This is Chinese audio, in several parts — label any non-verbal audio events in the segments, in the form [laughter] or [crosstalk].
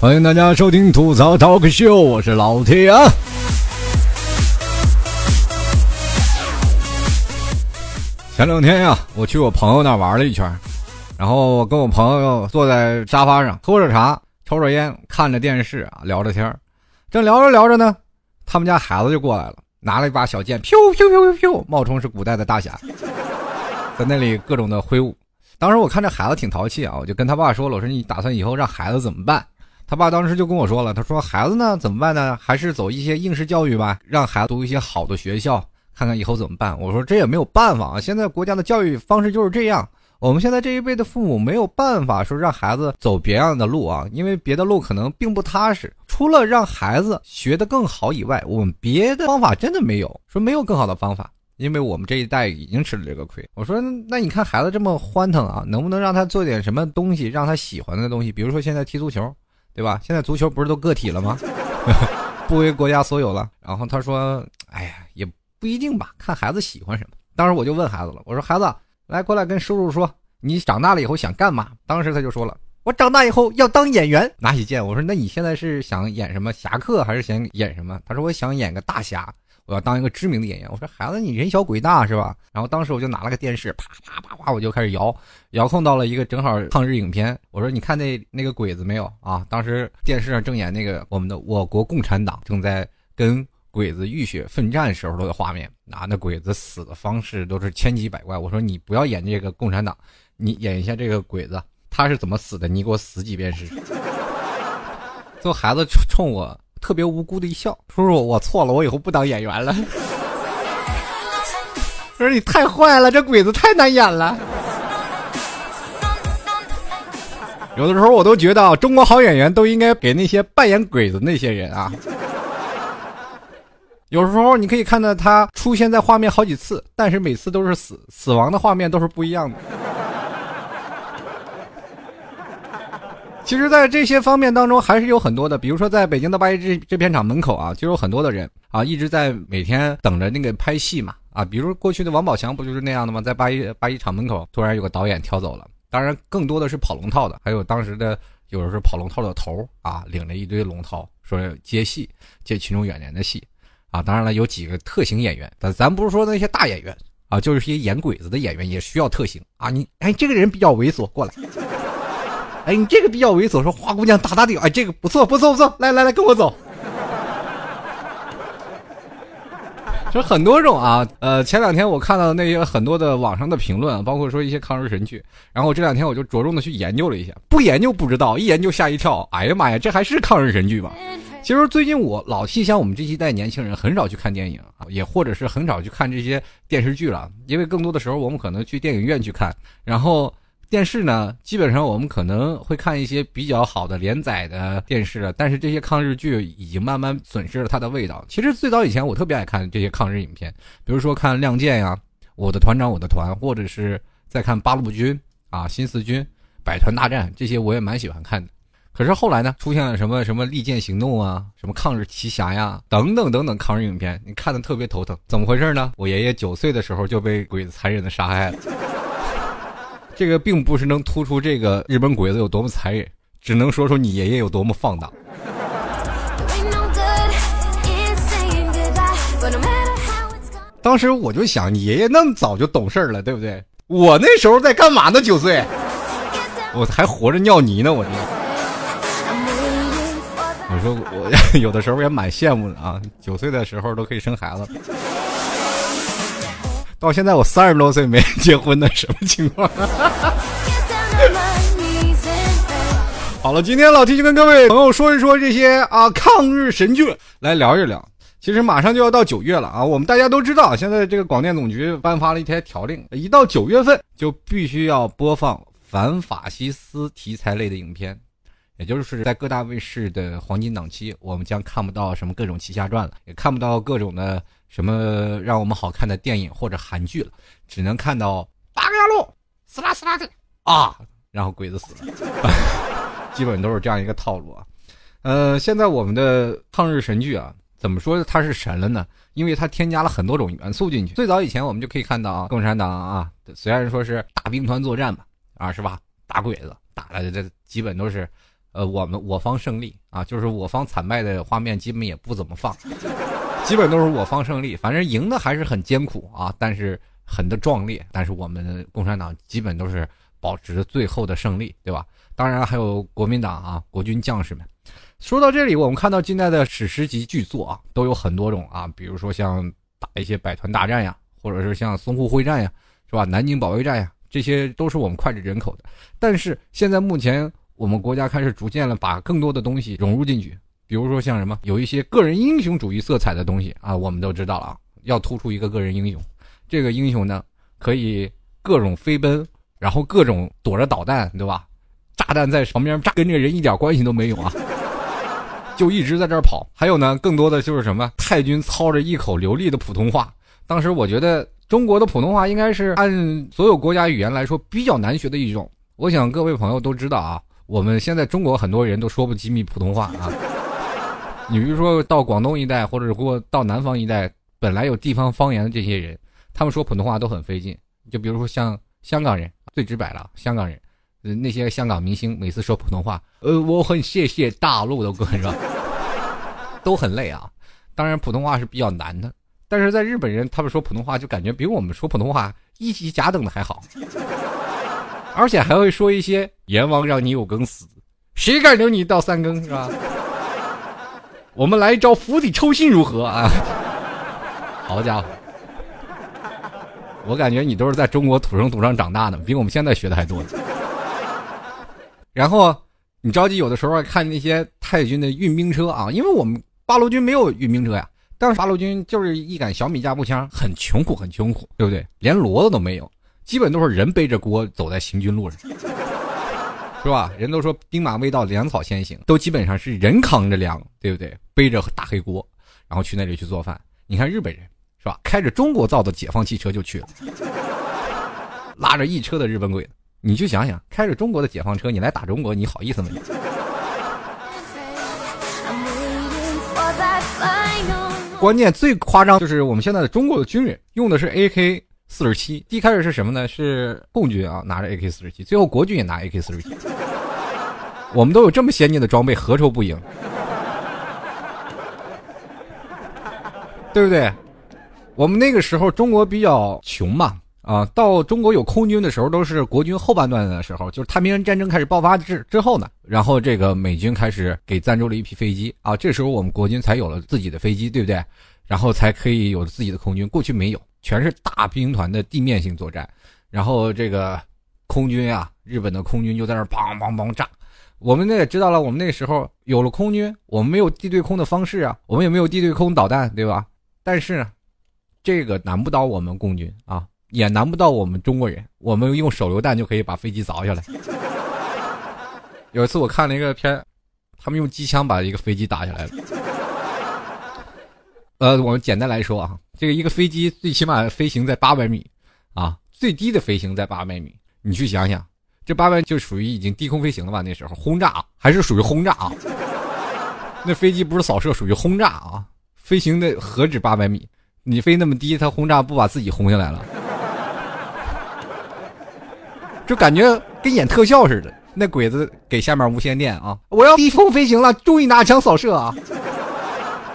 欢迎大家收听吐槽 talk 秀，我是老铁啊。前两天呀，我去我朋友那玩了一圈，然后我跟我朋友坐在沙发上喝着茶，抽着烟，看着电视啊，聊着天正聊着聊着呢，他们家孩子就过来了，拿了一把小剑，咻咻咻咻咻，冒充是古代的大侠，在那里各种的挥舞。当时我看这孩子挺淘气啊，我就跟他爸说了，我说你打算以后让孩子怎么办？他爸当时就跟我说了，他说孩子呢怎么办呢？还是走一些应试教育吧，让孩子读一些好的学校，看看以后怎么办。我说这也没有办法啊，现在国家的教育方式就是这样。我们现在这一辈的父母没有办法说让孩子走别样的路啊，因为别的路可能并不踏实。除了让孩子学得更好以外，我们别的方法真的没有，说没有更好的方法。因为我们这一代已经吃了这个亏。我说，那你看孩子这么欢腾啊，能不能让他做点什么东西，让他喜欢的东西？比如说现在踢足球，对吧？现在足球不是都个体了吗？[laughs] 不为国家所有了。然后他说，哎呀，也不一定吧，看孩子喜欢什么。当时我就问孩子了，我说孩子，来过来跟叔叔说，你长大了以后想干嘛？当时他就说了，我长大以后要当演员。拿起剑，我说，那你现在是想演什么侠客，还是想演什么？他说，我想演个大侠。我要当一个知名的演员。我说孩子，你人小鬼大是吧？然后当时我就拿了个电视，啪啪啪啪，我就开始摇，遥控到了一个正好抗日影片。我说你看那那个鬼子没有啊？当时电视上正演那个我们的我国共产党正在跟鬼子浴血奋战时候的画面啊，那鬼子死的方式都是千奇百怪。我说你不要演这个共产党，你演一下这个鬼子，他是怎么死的？你给我死几遍试试。[laughs] 最后孩子冲我。特别无辜的一笑，叔叔，我错了，我以后不当演员了。我 [laughs] 说你太坏了，这鬼子太难演了。有的时候我都觉得，中国好演员都应该给那些扮演鬼子那些人啊。有时候你可以看到他出现在画面好几次，但是每次都是死，死亡的画面都是不一样的。其实，在这些方面当中，还是有很多的。比如说，在北京的八一制制片厂门口啊，就有很多的人啊，一直在每天等着那个拍戏嘛啊。比如过去的王宝强不就是那样的吗？在八一八一厂门口，突然有个导演挑走了。当然，更多的是跑龙套的，还有当时的有的是跑龙套的头啊，领着一堆龙套说接戏，接群众演员的戏啊。当然了，有几个特型演员，咱咱不是说那些大演员啊，就是些演鬼子的演员也需要特型啊。你哎，这个人比较猥琐，过来。哎，你这个比较猥琐，说花姑娘大大的，哎，这个不错不错不错，来来来，跟我走。[laughs] 就很多种啊，呃，前两天我看到那些很多的网上的评论，包括说一些抗日神剧，然后这两天我就着重的去研究了一下，不研究不知道，一研究吓一跳，哎呀妈呀，这还是抗日神剧吗？其实最近我老替想我们这一代年轻人很少去看电影啊，也或者是很少去看这些电视剧了，因为更多的时候我们可能去电影院去看，然后。电视呢，基本上我们可能会看一些比较好的连载的电视了，但是这些抗日剧已经慢慢损失了它的味道。其实最早以前我特别爱看这些抗日影片，比如说看《亮剑》呀，《我的团长我的团》，或者是再看《八路军》啊，《新四军》《百团大战》这些我也蛮喜欢看的。可是后来呢，出现了什么什么《利剑行动》啊，什么《抗日奇侠》呀，等等等等抗日影片，你看的特别头疼。怎么回事呢？我爷爷九岁的时候就被鬼子残忍的杀害了。这个并不是能突出这个日本鬼子有多么残忍，只能说说你爷爷有多么放荡。当时我就想，你爷爷那么早就懂事了，对不对？我那时候在干嘛呢？九岁，我还活着尿泥呢，我这。我说我 [laughs] 有的时候也蛮羡慕的啊，九岁的时候都可以生孩子。到现在我三十多岁没结婚呢什么情况？[laughs] 好了，今天老 T 就跟各位朋友说一说这些啊抗日神剧，来聊一聊。其实马上就要到九月了啊，我们大家都知道，现在这个广电总局颁发了一条条令，一到九月份就必须要播放反法西斯题材类的影片，也就是在各大卫视的黄金档期，我们将看不到什么各种奇侠传了，也看不到各种的。什么让我们好看的电影或者韩剧了，只能看到八个牙路，死啦死啦的啊，然后鬼子死了，[laughs] 基本都是这样一个套路啊。呃，现在我们的抗日神剧啊，怎么说它是神了呢？因为它添加了很多种元素进去。最早以前我们就可以看到啊，共产党啊，虽然说是大兵团作战嘛，啊是吧？打鬼子打的这基本都是呃，我们我方胜利啊，就是我方惨败的画面基本也不怎么放，基本都是我方胜利。反正赢的还是很艰苦啊，但是很的壮烈。但是我们共产党基本都是保持着最后的胜利，对吧？当然还有国民党啊，国军将士们。说到这里，我们看到近代的史诗级巨作啊，都有很多种啊，比如说像打一些百团大战呀，或者是像淞沪会战呀，是吧？南京保卫战呀，这些都是我们脍炙人口的。但是现在目前，我们国家开始逐渐的把更多的东西融入进去，比如说像什么，有一些个人英雄主义色彩的东西啊，我们都知道了啊，要突出一个个人英雄。这个英雄呢，可以各种飞奔，然后各种躲着导弹，对吧？炸弹在旁边炸，跟这个人一点关系都没有啊。就一直在这儿跑，还有呢，更多的就是什么？太君操着一口流利的普通话。当时我觉得中国的普通话应该是按所有国家语言来说比较难学的一种。我想各位朋友都知道啊，我们现在中国很多人都说不机密普通话啊。你比如说到广东一带，或者说到南方一带，本来有地方方言的这些人，他们说普通话都很费劲。就比如说像香港人，最直白了，香港人。那些香港明星每次说普通话，呃，我很谢谢大陆的歌是吧，[laughs] 都很累啊。当然，普通话是比较难的，但是在日本人他们说普通话就感觉比我们说普通话一级甲等的还好，而且还会说一些“阎王让你有更死，谁敢留你到三更”是吧？我们来一招釜底抽薪如何啊？[laughs] 好家伙，我感觉你都是在中国土生土长长大的，比我们现在学的还多。然后你着急，有的时候看那些太军的运兵车啊，因为我们八路军没有运兵车呀。但是八路军就是一杆小米加步枪，很穷苦，很穷苦，对不对？连骡子都没有，基本都是人背着锅走在行军路上，是吧？人都说兵马未到，粮草先行，都基本上是人扛着粮，对不对？背着大黑锅，然后去那里去做饭。你看日本人，是吧？开着中国造的解放汽车就去了，拉着一车的日本鬼子。你就想想，开着中国的解放车，你来打中国，你好意思吗？关键最夸张就是我们现在的中国的军人用的是 AK 四十七，一开始是什么呢？是共军啊，拿着 AK 四十七，最后国军也拿 AK 四十七。我们都有这么先进的装备，何愁不赢？对不对？我们那个时候中国比较穷嘛。啊，到中国有空军的时候，都是国军后半段的时候，就是太平洋战争开始爆发之之后呢，然后这个美军开始给赞助了一批飞机啊，这时候我们国军才有了自己的飞机，对不对？然后才可以有自己的空军，过去没有，全是大兵团的地面性作战，然后这个空军啊，日本的空军就在那砰砰砰炸，我们那也知道了，我们那时候有了空军，我们没有地对空的方式啊，我们也没有地对空导弹，对吧？但是，这个难不倒我们共军啊。也难不到我们中国人，我们用手榴弹就可以把飞机凿下来。[laughs] 有一次我看了一个片，他们用机枪把一个飞机打下来了。呃，我们简单来说啊，这个一个飞机最起码飞行在八百米，啊，最低的飞行在八百米。你去想想，这八百就属于已经低空飞行了吧？那时候轰炸还是属于轰炸啊？[laughs] 那飞机不是扫射，属于轰炸啊！飞行的何止八百米？你飞那么低，它轰炸不把自己轰下来了？[laughs] 就感觉跟演特效似的，那鬼子给下面无线电啊，我要低空飞行了，注意拿枪扫射啊，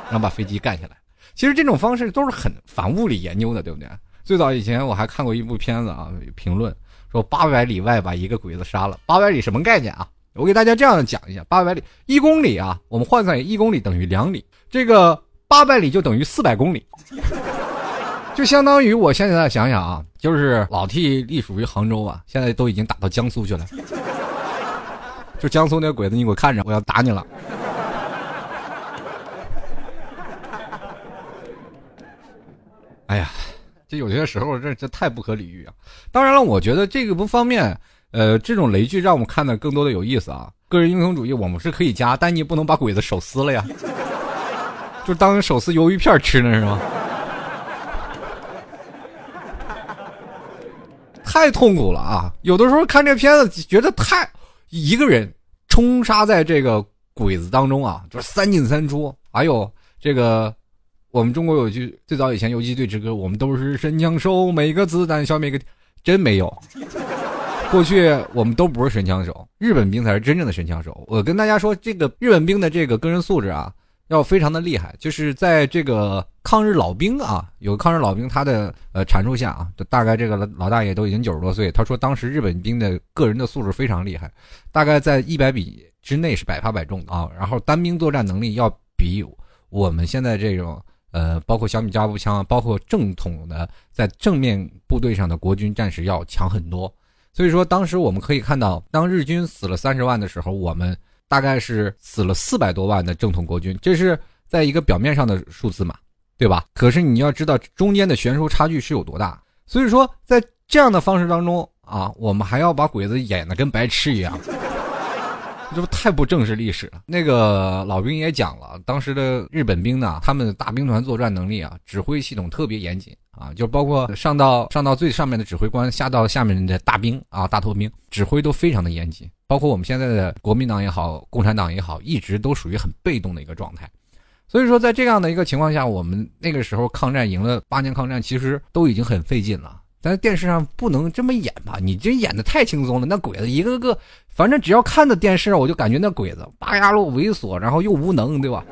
然后把飞机干下来。其实这种方式都是很反物理研究的，对不对？最早以前我还看过一部片子啊，评论说八百里外把一个鬼子杀了。八百里什么概念啊？我给大家这样讲一下：八百里一公里啊，我们换算一公里等于两里，这个八百里就等于四百公里。就相当于我现在想想啊，就是老 T 隶属于杭州啊，现在都已经打到江苏去了。就江苏那鬼子，你给我看着，我要打你了。哎呀，这有些时候这这太不可理喻啊！当然了，我觉得这个不方便。呃，这种雷剧让我们看的更多的有意思啊。个人英雄主义我们是可以加，但你不能把鬼子手撕了呀，[laughs] 就当手撕鱿鱼片吃呢，是吗？[laughs] 太痛苦了啊！有的时候看这片子，觉得太一个人冲杀在这个鬼子当中啊，就是三进三出。还有这个，我们中国有句最早以前游击队之歌，我们都是神枪手，每个子弹消灭一个，真没有。[laughs] 过去我们都不是神枪手，日本兵才是真正的神枪手。我跟大家说，这个日本兵的这个个人素质啊，要非常的厉害。就是在这个抗日老兵啊，有抗日老兵他的呃阐述下啊，大概这个老大爷都已经九十多岁，他说当时日本兵的个人的素质非常厉害，大概在一百米之内是百发百中啊。然后单兵作战能力要比我们现在这种。呃，包括小米加步枪，包括正统的在正面部队上的国军战士要强很多。所以说，当时我们可以看到，当日军死了三十万的时候，我们大概是死了四百多万的正统国军，这是在一个表面上的数字嘛，对吧？可是你要知道中间的悬殊差距是有多大。所以说，在这样的方式当中啊，我们还要把鬼子演的跟白痴一样。这不太不正视历史了。那个老兵也讲了，当时的日本兵呢，他们的大兵团作战能力啊，指挥系统特别严谨啊，就包括上到上到最上面的指挥官，下到下面的大兵啊、大头兵，指挥都非常的严谨。包括我们现在的国民党也好，共产党也好，一直都属于很被动的一个状态。所以说，在这样的一个情况下，我们那个时候抗战赢了八年抗战，其实都已经很费劲了。但是电视上不能这么演吧？你这演的太轻松了。那鬼子一个个，反正只要看到电视，我就感觉那鬼子拔牙路猥琐，然后又无能，对吧？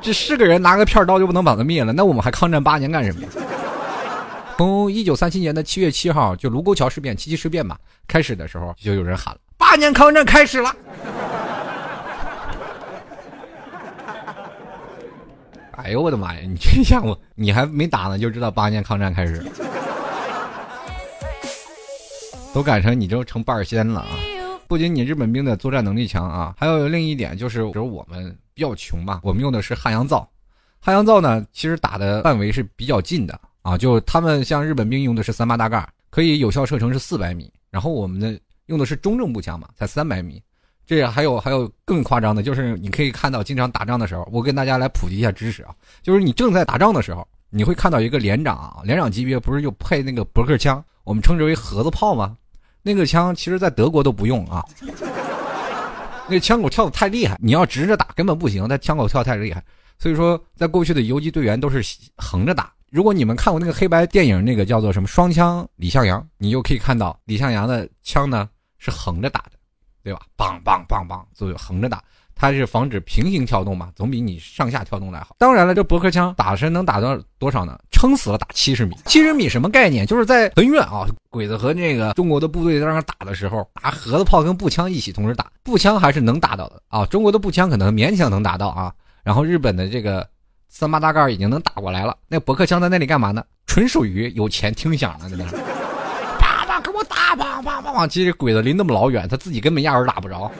这是个人拿个片刀就不能把他灭了？那我们还抗战八年干什么？从一九三七年的七月七号，就卢沟桥事变、七七事变吧，开始的时候，就有人喊了：“八年抗战开始了。[laughs] ”哎呦我的妈呀！你这下我你还没打呢，就知道八年抗战开始了，都改成你就成半仙了啊！不仅你日本兵的作战能力强啊，还有另一点就是，比如我们比较穷嘛，我们用的是汉阳造，汉阳造呢其实打的范围是比较近的啊，就他们像日本兵用的是三八大盖，可以有效射程是四百米，然后我们的用的是中正步枪嘛，才三百米。这还有还有更夸张的，就是你可以看到，经常打仗的时候，我跟大家来普及一下知识啊，就是你正在打仗的时候，你会看到一个连长啊，连长级别不是就配那个驳壳枪，我们称之为盒子炮吗？那个枪其实在德国都不用啊，[laughs] 那枪口跳的太厉害，你要直着打根本不行，它枪口跳太厉害，所以说在过去的游击队员都是横着打。如果你们看过那个黑白电影，那个叫做什么双枪李向阳，你就可以看到李向阳的枪呢是横着打的。对吧？梆梆梆梆，就横着打，它是防止平行跳动嘛，总比你上下跳动来好。当然了，这驳壳枪打身能打到多少呢？撑死了打七十米，七十米什么概念？就是在很远啊，鬼子和那个中国的部队在那打的时候，拿盒子炮跟步枪一起同时打，步枪还是能打到的啊。中国的步枪可能勉强能打到啊，然后日本的这个三八大盖已经能打过来了，那驳壳枪在那里干嘛呢？纯属于有钱听响了，在那。[laughs] 啪啪给我打！啪啪啪！其实鬼子离那么老远，他自己根本压根打不着。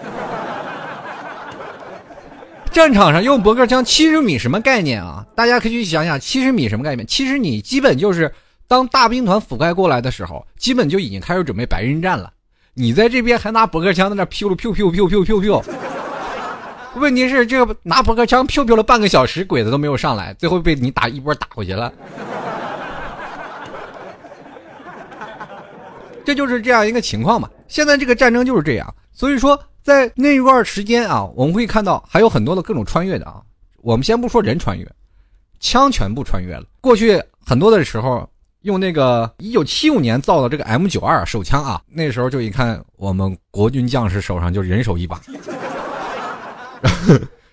战场上用驳壳枪七十米什么概念啊？大家可以去想想，七十米什么概念？其实你基本就是当大兵团覆盖过来的时候，基本就已经开始准备白刃战了。你在这边还拿驳壳枪在那飘了飘飘飘飘飘飘。问题是这个拿驳壳枪飘飘了半个小时，鬼子都没有上来，最后被你打一波打回去了。这就是这样一个情况嘛。现在这个战争就是这样，所以说在那一段时间啊，我们会看到还有很多的各种穿越的啊。我们先不说人穿越，枪全部穿越了。过去很多的时候用那个一九七五年造的这个 M 九二手枪啊，那时候就一看我们国军将士手上就人手一把。[laughs]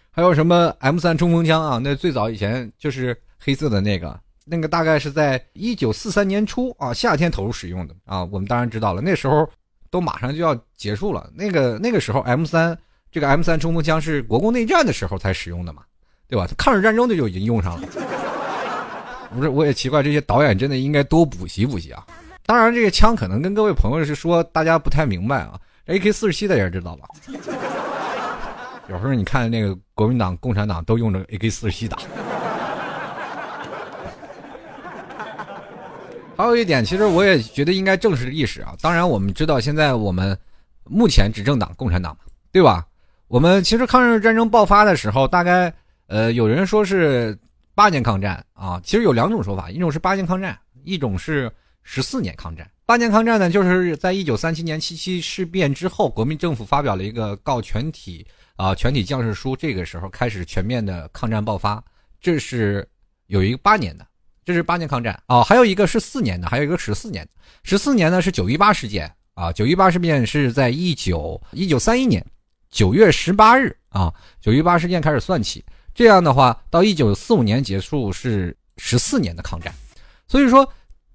还有什么 M 三冲锋枪啊？那最早以前就是黑色的那个。那个大概是在一九四三年初啊，夏天投入使用的啊。我们当然知道了，那时候都马上就要结束了。那个那个时候，M 三这个 M 三冲锋枪是国共内战的时候才使用的嘛，对吧？抗日战争的就已经用上了。[laughs] 不是，我也奇怪，这些导演真的应该多补习补习啊。当然，这个枪可能跟各位朋友是说，大家不太明白啊。AK 四十七大家知道吧？[laughs] 有时候你看那个国民党、共产党都用着 AK 四十七打。还有一点，其实我也觉得应该正视历史啊。当然，我们知道现在我们目前执政党共产党嘛，对吧？我们其实抗日战争爆发的时候，大概呃有人说是八年抗战啊。其实有两种说法，一种是八年抗战，一种是十四年抗战。八年抗战呢，就是在一九三七年七七事变之后，国民政府发表了一个告全体啊全体将士书，这个时候开始全面的抗战爆发，这是有一个八年的。这是八年抗战啊。还有一个是四年的，还有一个十四年。十四年呢是九一八事件啊，九一八事变是在一九一九三一年九月十八日啊，九一八事件开始算起。这样的话，到一九四五年结束是十四年的抗战。所以说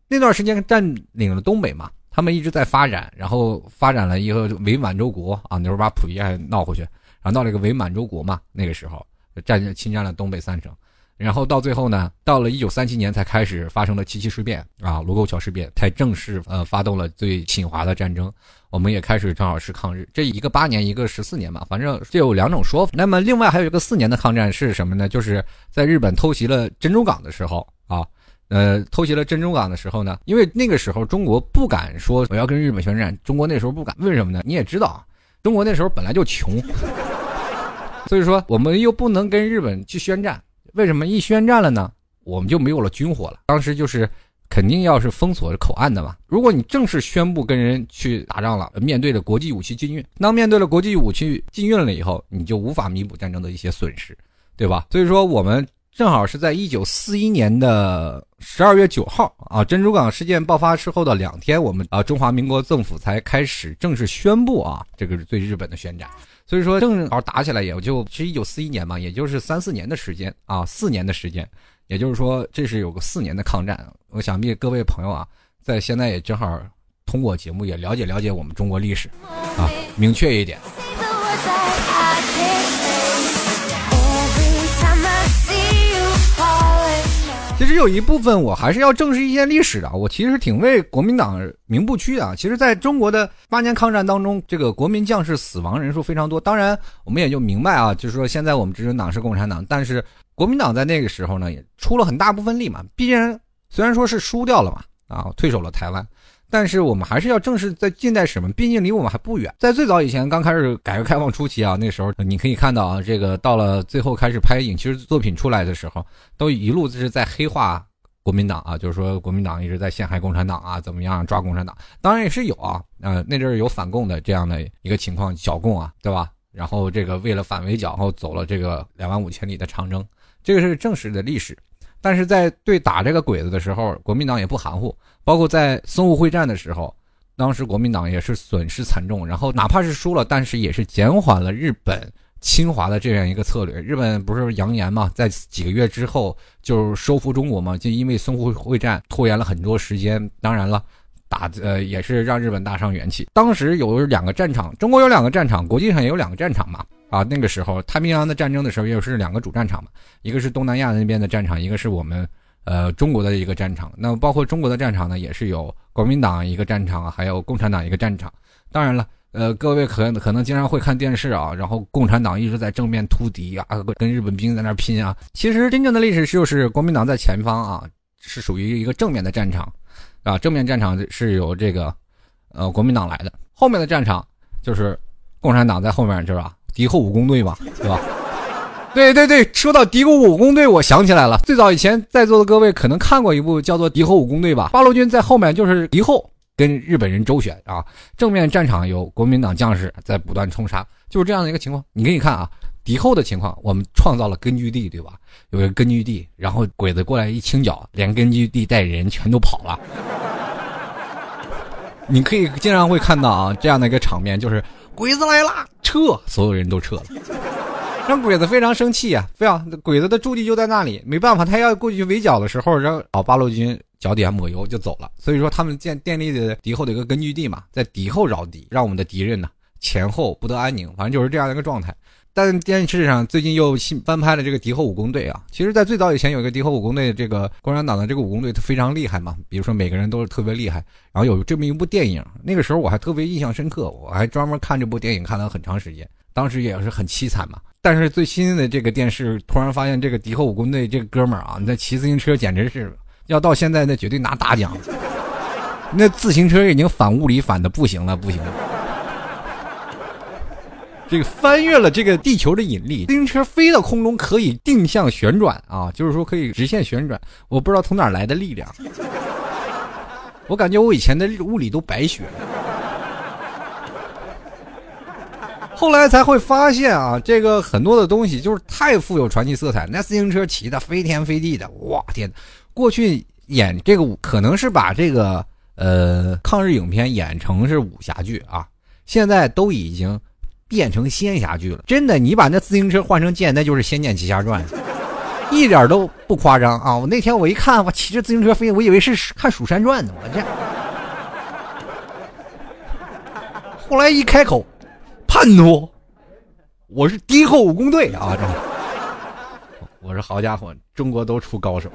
那段时间占领了东北嘛。他们一直在发展，然后发展了一个伪满洲国啊，那时候把溥仪还闹回去，然后闹了一个伪满洲国嘛。那个时候占侵占了东北三省，然后到最后呢，到了一九三七年才开始发生了七七事变啊，卢沟桥事变才正式呃发动了最侵华的战争。我们也开始正好是抗日，这一个八年，一个十四年嘛，反正这有两种说法。那么另外还有一个四年的抗战是什么呢？就是在日本偷袭了珍珠港的时候啊。呃，偷袭了珍珠港的时候呢，因为那个时候中国不敢说我要跟日本宣战，中国那时候不敢，为什么呢？你也知道，中国那时候本来就穷，[laughs] 所以说我们又不能跟日本去宣战，为什么一宣战了呢？我们就没有了军火了。当时就是肯定要是封锁口岸的嘛。如果你正式宣布跟人去打仗了，面对着国际武器禁运，当面对了国际武器禁运了以后，你就无法弥补战争的一些损失，对吧？所以说我们。正好是在一九四一年的十二月九号啊，珍珠港事件爆发之后的两天，我们啊中华民国政府才开始正式宣布啊，这个是对日本的宣战。所以说正好打起来也就是一九四一年嘛，也就是三四年的时间啊，四年的时间，也就是说这是有个四年的抗战。我想必各位朋友啊，在现在也正好通过节目也了解了解我们中国历史啊，明确一点。其实有一部分我还是要正视一些历史的，我其实挺为国民党鸣不屈啊。其实，在中国的八年抗战当中，这个国民将士死亡人数非常多。当然，我们也就明白啊，就是说现在我们执政党是共产党，但是国民党在那个时候呢，也出了很大部分力嘛。毕竟虽然说是输掉了嘛，啊，退守了台湾。但是我们还是要正视在近代史嘛，毕竟离我们还不远。在最早以前，刚开始改革开放初期啊，那时候你可以看到啊，这个到了最后开始拍影视作品出来的时候，都一路是在黑化国民党啊，就是说国民党一直在陷害共产党啊，怎么样抓共产党？当然也是有啊，呃，那阵儿有反共的这样的一个情况，剿共啊，对吧？然后这个为了反围剿，后走了这个两万五千里的长征，这个是正史的历史。但是在对打这个鬼子的时候，国民党也不含糊。包括在淞沪会战的时候，当时国民党也是损失惨重，然后哪怕是输了，但是也是减缓了日本侵华的这样一个策略。日本不是扬言嘛，在几个月之后就收复中国嘛，就因为淞沪会战拖延了很多时间。当然了，打呃也是让日本大伤元气。当时有两个战场，中国有两个战场，国际上也有两个战场嘛。啊，那个时候太平洋的战争的时候，也是两个主战场嘛，一个是东南亚那边的战场，一个是我们。呃，中国的一个战场，那包括中国的战场呢，也是有国民党一个战场，还有共产党一个战场。当然了，呃，各位可可能经常会看电视啊，然后共产党一直在正面突敌啊，跟日本兵在那拼啊。其实真正的历史就是国民党在前方啊，是属于一个正面的战场，啊，正面战场是由这个呃国民党来的，后面的战场就是共产党在后面，就是吧？敌后武工队嘛，对吧？对对对，说到敌后武工队，我想起来了。最早以前在座的各位可能看过一部叫做《敌后武工队》吧？八路军在后面就是敌后跟日本人周旋啊，正面战场有国民党将士在不断冲杀，就是这样的一个情况。你可以看啊，敌后的情况，我们创造了根据地，对吧？有个根据地，然后鬼子过来一清剿，连根据地带人全都跑了。你可以经常会看到啊这样的一个场面，就是鬼子来啦，撤，所有人都撤了。[laughs] 让鬼子非常生气啊！非要鬼子的驻地就在那里，没办法，他要过去围剿的时候，让老八路军脚底下抹油就走了。所以说，他们建建立的敌后的一个根据地嘛，在敌后扰敌，让我们的敌人呢前后不得安宁，反正就是这样的一个状态。但电视上最近又新翻拍了这个敌后武工队啊。其实，在最早以前有一个敌后武工队，这个共产党的这个武工队，他非常厉害嘛。比如说每个人都是特别厉害。然后有这么一部电影，那个时候我还特别印象深刻，我还专门看这部电影看了很长时间。当时也是很凄惨嘛。但是最新的这个电视突然发现，这个敌后武工队这个哥们儿啊，那骑自行车简直是要到现在那绝对拿大奖。那自行车已经反物理反的不行了，不行。这个翻越了这个地球的引力，自行车飞到空中可以定向旋转啊，就是说可以直线旋转。我不知道从哪来的力量，我感觉我以前的物理都白学了。后来才会发现啊，这个很多的东西就是太富有传奇色彩。那自行车骑的飞天飞地的，哇天，过去演这个可能是把这个呃抗日影片演成是武侠剧啊，现在都已经变成仙侠剧了。真的，你把那自行车换成剑，那就是《仙剑奇侠传》，[laughs] 一点都不夸张啊！我那天我一看，我骑着自行车飞，我以为是看《蜀山传》呢，我这。后来一开口，叛徒，我是敌后武工队啊！我说好家伙，中国都出高手。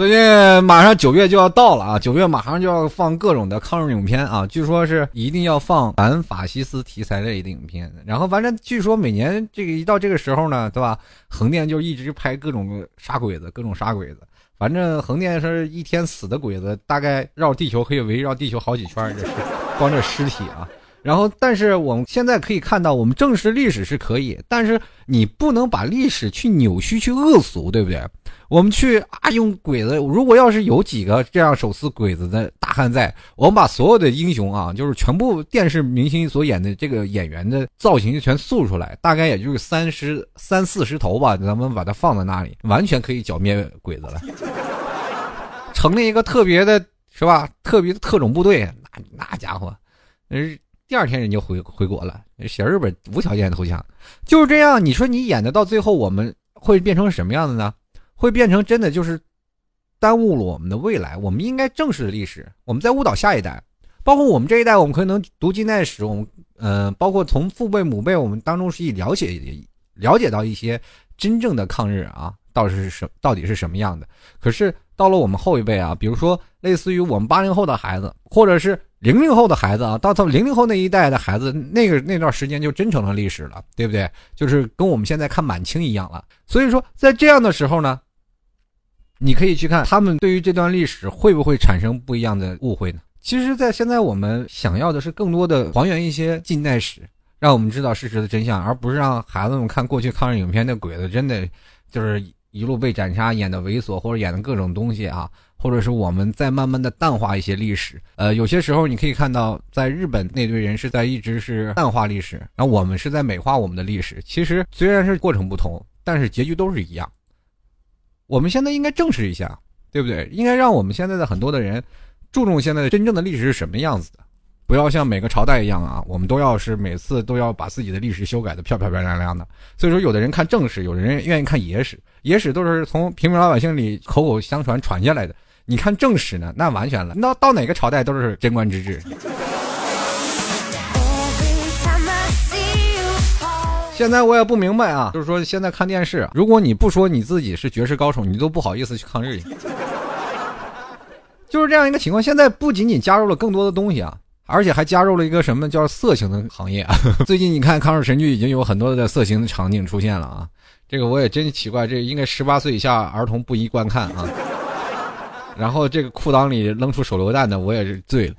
最近马上九月就要到了啊，九月马上就要放各种的抗日影片啊，据说是一定要放反法西斯题材类的影片。然后反正据说每年这个一到这个时候呢，对吧？横店就一直拍各种杀鬼子，各种杀鬼子。反正横店是一天死的鬼子，大概绕地球可以围绕地球好几圈，这是光这尸体啊。然后，但是我们现在可以看到，我们正视历史是可以，但是你不能把历史去扭曲、去恶俗，对不对？我们去啊，用鬼子。如果要是有几个这样手撕鬼子的大汉在，我们把所有的英雄啊，就是全部电视明星所演的这个演员的造型全塑出来，大概也就是三十三四十头吧，咱们把它放在那里，完全可以剿灭鬼子了。成立一个特别的，是吧？特别的特种部队，那那家伙，嗯。第二天人就回回国了，小日本无条件投降，就是这样。你说你演的到最后，我们会变成什么样子呢？会变成真的就是耽误了我们的未来。我们应该正视历史，我们在误导下一代，包括我们这一代，我们可能读近代史，我们呃，包括从父辈母辈，我们当中是以了解了解到一些真正的抗日啊，到底是什到底是什么样的。可是到了我们后一辈啊，比如说类似于我们八零后的孩子，或者是。零零后的孩子啊，到他零零后那一代的孩子，那个那段时间就真成了历史了，对不对？就是跟我们现在看满清一样了。所以说，在这样的时候呢，你可以去看他们对于这段历史会不会产生不一样的误会呢？其实，在现在我们想要的是更多的还原一些近代史，让我们知道事实的真相，而不是让孩子们看过去抗日影片的鬼子真的就是一路被斩杀，演的猥琐或者演的各种东西啊。或者是我们在慢慢的淡化一些历史，呃，有些时候你可以看到，在日本那堆人是在一直是淡化历史，然后我们是在美化我们的历史。其实虽然是过程不同，但是结局都是一样。我们现在应该正视一下，对不对？应该让我们现在的很多的人注重现在真正的历史是什么样子的，不要像每个朝代一样啊，我们都要是每次都要把自己的历史修改的漂漂漂亮亮的。所以说，有的人看正史，有的人愿意看野史，野史都是从平民老百姓里口口相传传下来的。你看正史呢，那完全了，那到哪个朝代都是贞观之治。现在我也不明白啊，就是说现在看电视，如果你不说你自己是绝世高手，你都不好意思去抗日。就是这样一个情况。现在不仅仅加入了更多的东西啊，而且还加入了一个什么叫色情的行业啊。[laughs] 最近你看抗日神剧已经有很多的色情的场景出现了啊，这个我也真奇怪，这应该十八岁以下儿童不宜观看啊。然后这个裤裆里扔出手榴弹的，我也是醉了。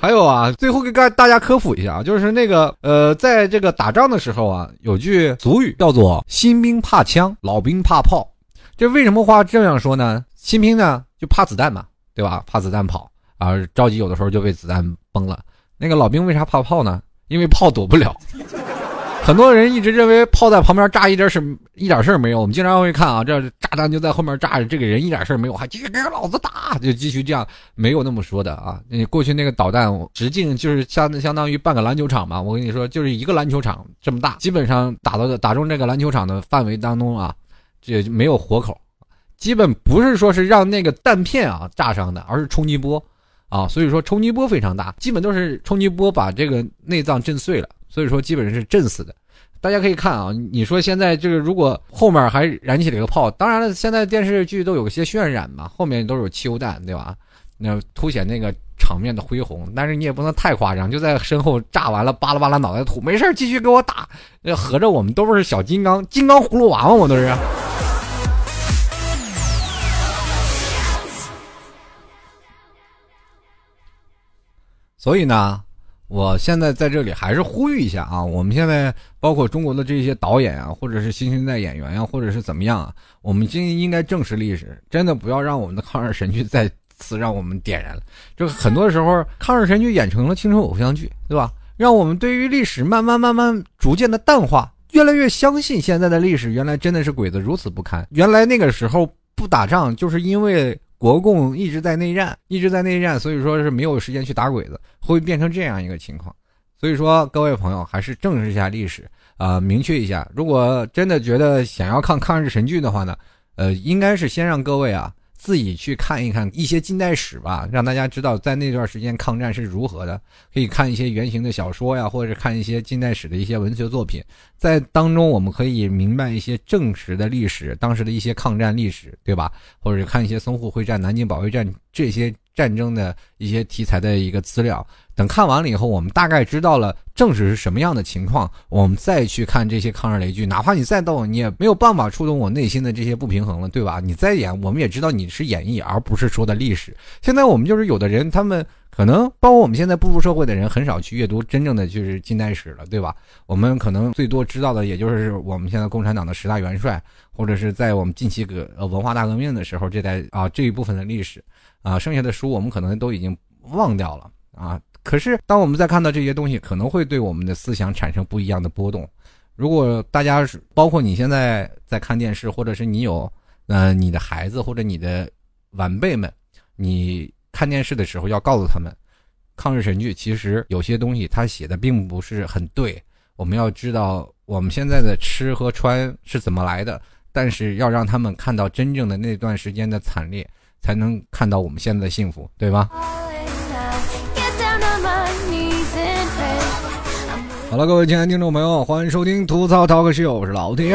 还有啊，最后给大大家科普一下啊，就是那个呃，在这个打仗的时候啊，有句俗语叫做“新兵怕枪，老兵怕炮”。这为什么话这样说呢？新兵呢就怕子弹嘛，对吧？怕子弹跑啊，着急有的时候就被子弹崩了。那个老兵为啥怕炮呢？因为炮躲不了。[laughs] 很多人一直认为炮在旁边炸一点事一点事儿没有。我们经常会看啊，这炸弹就在后面炸着，这个人一点事儿没有，还继续给老子打，就继续这样，没有那么说的啊。你过去那个导弹直径就是相相当于半个篮球场嘛，我跟你说，就是一个篮球场这么大，基本上打到打中这个篮球场的范围当中啊，这没有活口，基本不是说是让那个弹片啊炸伤的，而是冲击波啊，所以说冲击波非常大，基本都是冲击波把这个内脏震碎了。所以说，基本上是震死的。大家可以看啊，你说现在这个如果后面还燃起了一个炮，当然了，现在电视剧都有些渲染嘛，后面都有汽油弹，对吧？那凸显那个场面的恢宏。但是你也不能太夸张，就在身后炸完了，巴拉巴拉脑袋吐，没事继续给我打。合着我们都是小金刚，金刚葫芦娃嘛，我都是。所以呢。我现在在这里还是呼吁一下啊，我们现在包括中国的这些导演啊，或者是新生代演员啊，或者是怎么样啊，我们今应该正视历史，真的不要让我们的抗日神剧再次让我们点燃了。这很多时候，抗日神剧演成了青春偶像剧，对吧？让我们对于历史慢慢慢慢逐渐的淡化，越来越相信现在的历史，原来真的是鬼子如此不堪。原来那个时候不打仗，就是因为国共一直在内战，一直在内战，所以说是没有时间去打鬼子，会变成这样一个情况。所以说，各位朋友还是正视一下历史啊，明确一下。如果真的觉得想要看抗日神剧的话呢，呃，应该是先让各位啊。自己去看一看一些近代史吧，让大家知道在那段时间抗战是如何的。可以看一些原型的小说呀，或者看一些近代史的一些文学作品，在当中我们可以明白一些正史的历史，当时的一些抗战历史，对吧？或者看一些淞沪会战、南京保卫战这些战争的一些题材的一个资料。等看完了以后，我们大概知道了正史是什么样的情况，我们再去看这些抗日雷剧，哪怕你再逗，你也没有办法触动我内心的这些不平衡了，对吧？你再演，我们也知道你是演绎，而不是说的历史。现在我们就是有的人，他们可能包括我们现在步入社会的人，很少去阅读真正的就是近代史了，对吧？我们可能最多知道的，也就是我们现在共产党的十大元帅，或者是在我们近期革呃文化大革命的时候这代啊这一部分的历史啊，剩下的书我们可能都已经忘掉了啊。可是，当我们在看到这些东西，可能会对我们的思想产生不一样的波动。如果大家包括你现在在看电视，或者是你有呃你的孩子或者你的晚辈们，你看电视的时候要告诉他们，抗日神剧其实有些东西他写的并不是很对。我们要知道我们现在的吃和穿是怎么来的，但是要让他们看到真正的那段时间的惨烈，才能看到我们现在的幸福，对吧？好了，各位亲爱的听众朋友，欢迎收听吐槽 talk show，我是老 T。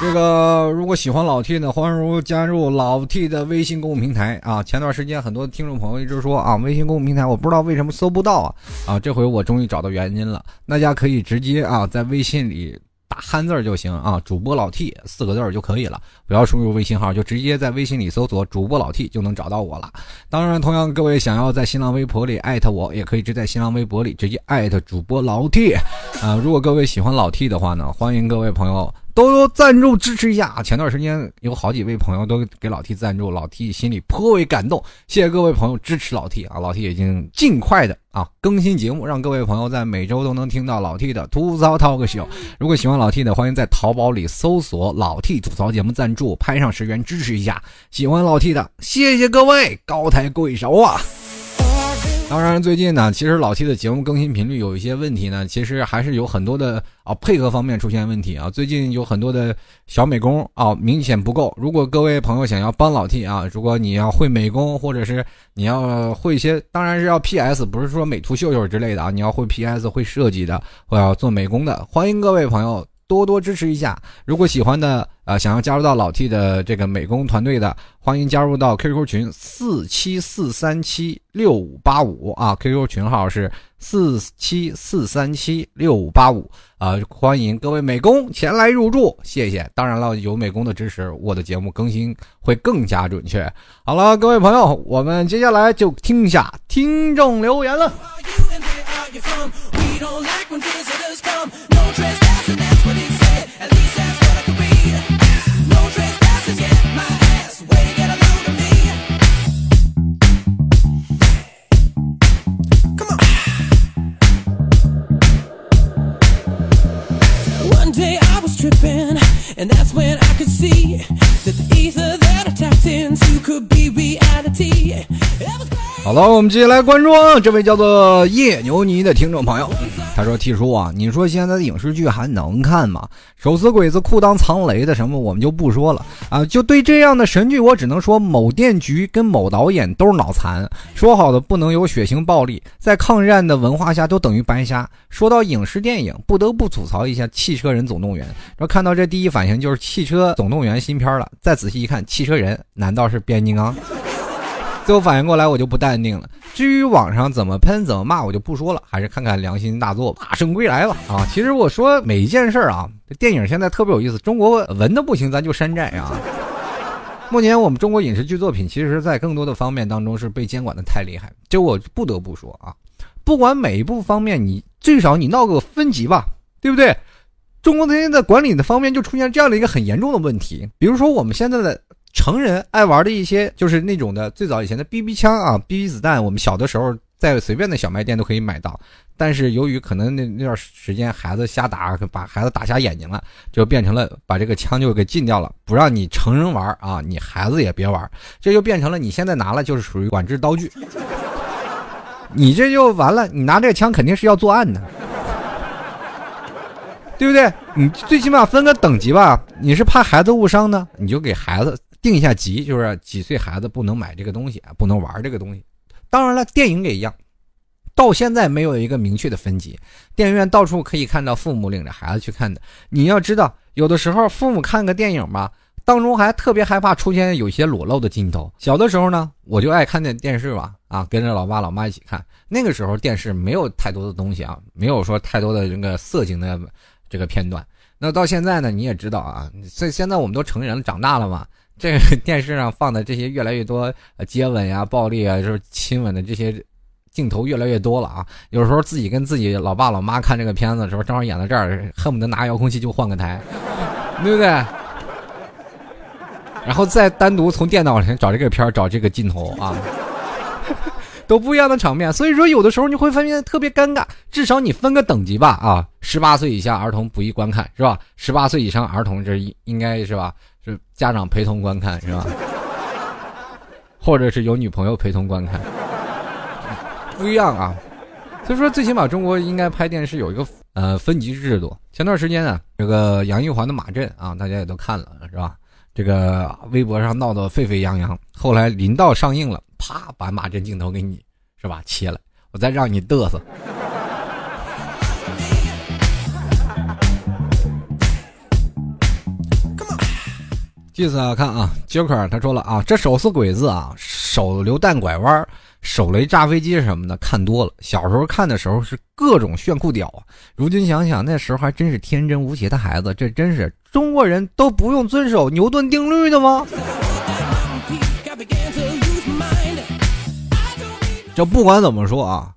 这个如果喜欢老 T 呢，欢迎加入老 T 的微信公众平台啊。前段时间很多听众朋友一直说啊，微信公众平台我不知道为什么搜不到啊啊，这回我终于找到原因了，大家可以直接啊在微信里。汉字就行啊，主播老 T 四个字就可以了，不要输入微信号，就直接在微信里搜索主播老 T 就能找到我了。当然，同样各位想要在新浪微博里艾特我，也可以直接在新浪微博里直接艾特主播老 T 啊。如果各位喜欢老 T 的话呢，欢迎各位朋友。都赞助支持一下啊！前段时间有好几位朋友都给老 T 赞助，老 T 心里颇为感动。谢谢各位朋友支持老 T 啊！老 T 已经尽快的啊更新节目，让各位朋友在每周都能听到老 T 的吐槽 talk show。如果喜欢老 T 的，欢迎在淘宝里搜索“老 T 吐槽节目赞助”，拍上十元支持一下。喜欢老 T 的，谢谢各位高抬贵手啊！当然，最近呢，其实老 T 的节目更新频率有一些问题呢，其实还是有很多的啊配合方面出现问题啊。最近有很多的小美工啊明显不够。如果各位朋友想要帮老 T 啊，如果你要会美工，或者是你要会一些，当然是要 PS，不是说美图秀秀之类的啊。你要会 PS 会设计的，或要做美工的，欢迎各位朋友。多多支持一下，如果喜欢的啊，想要加入到老 T 的这个美工团队的，欢迎加入到 QQ 群四七四三七六五八五啊，QQ 群号是四七四三七六五八五啊，欢迎各位美工前来入驻，谢谢。当然了，有美工的支持，我的节目更新会更加准确。好了，各位朋友，我们接下来就听一下听众留言了。好了，我们接下来关注啊，这位叫做叶牛尼的听众朋友，他说：“T 叔啊，你说现在的影视剧还能看吗？手撕鬼子、裤裆藏雷的什么，我们就不说了啊。就对这样的神剧，我只能说某电局跟某导演都是脑残。说好的不能有血腥暴力，在抗战的文化下都等于白瞎。说到影视电影，不得不吐槽一下《汽车人总动员》。然后看到这第一反应就是《汽车总动员》新片了，再仔细一看，《汽车人》难道是变形金刚？”最后反应过来，我就不淡定了。至于网上怎么喷、怎么骂，我就不说了，还是看看良心大作吧。大圣归来吧！啊，其实我说每一件事儿啊，这电影现在特别有意思。中国文的不行，咱就山寨啊。目前我们中国影视剧作品，其实在更多的方面当中是被监管的太厉害。这我不得不说啊，不管每一部方面，你最少你闹个分级吧，对不对？中国现在管理的方面就出现这样的一个很严重的问题，比如说我们现在的。成人爱玩的一些，就是那种的最早以前的 BB 枪啊，BB 子弹。我们小的时候在随便的小卖店都可以买到。但是由于可能那那段时间孩子瞎打，把孩子打瞎眼睛了，就变成了把这个枪就给禁掉了，不让你成人玩啊，你孩子也别玩，这就变成了你现在拿了就是属于管制刀具，你这就完了，你拿这个枪肯定是要作案的。对不对？你最起码分个等级吧。你是怕孩子误伤呢，你就给孩子定一下级，就是几岁孩子不能买这个东西，不能玩这个东西。当然了，电影也一样，到现在没有一个明确的分级。电影院到处可以看到父母领着孩子去看的。你要知道，有的时候父母看个电影吧，当中还特别害怕出现有些裸露的镜头。小的时候呢，我就爱看电电视吧，啊，跟着老爸老妈一起看。那个时候电视没有太多的东西啊，没有说太多的这个色情的。这个片段，那到现在呢，你也知道啊，所以现在我们都成人了，长大了嘛，这个电视上放的这些越来越多接吻呀、暴力啊，就是亲吻的这些镜头越来越多了啊。有时候自己跟自己老爸老妈看这个片子的时候，正好演到这儿，恨不得拿遥控器就换个台，[laughs] 对不对？然后再单独从电脑上找这个片找这个镜头啊。[laughs] 都不一样的场面，所以说有的时候你会发现特别尴尬。至少你分个等级吧，啊，十八岁以下儿童不宜观看，是吧？十八岁以上儿童这应该是吧？是家长陪同观看，是吧？或者是有女朋友陪同观看，不一样啊。所以说，最起码中国应该拍电视有一个呃分级制度。前段时间呢，这个杨玉环的马震啊，大家也都看了，是吧？这个微博上闹得沸沸扬扬，后来临到上映了。啪，把马震镜头给你，是吧？切了，我再让你嘚瑟。继续啊，看啊，Joker 他说了啊，这手撕鬼子啊，手榴弹拐弯，手雷炸飞机什么的，看多了。小时候看的时候是各种炫酷屌啊，如今想想那时候还真是天真无邪的孩子。这真是中国人都不用遵守牛顿定律的吗？这不管怎么说啊，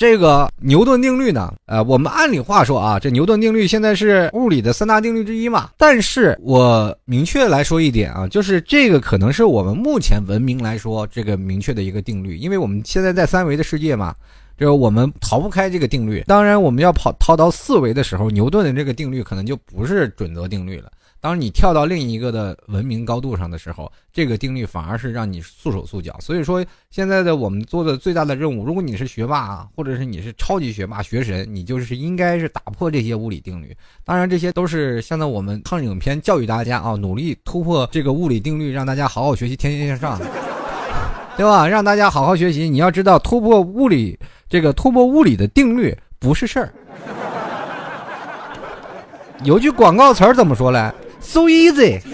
这个牛顿定律呢，呃，我们按理话说啊，这牛顿定律现在是物理的三大定律之一嘛。但是我明确来说一点啊，就是这个可能是我们目前文明来说这个明确的一个定律，因为我们现在在三维的世界嘛，就是我们逃不开这个定律。当然，我们要跑逃到四维的时候，牛顿的这个定律可能就不是准则定律了。当你跳到另一个的文明高度上的时候，这个定律反而是让你束手束脚。所以说，现在的我们做的最大的任务，如果你是学霸啊，或者是你是超级学霸、学神，你就是应该是打破这些物理定律。当然，这些都是现在我们看影片教育大家啊，努力突破这个物理定律，让大家好好学习，天天向上，对吧？让大家好好学习。你要知道，突破物理这个突破物理的定律不是事儿。有句广告词儿怎么说来？So easy。[laughs]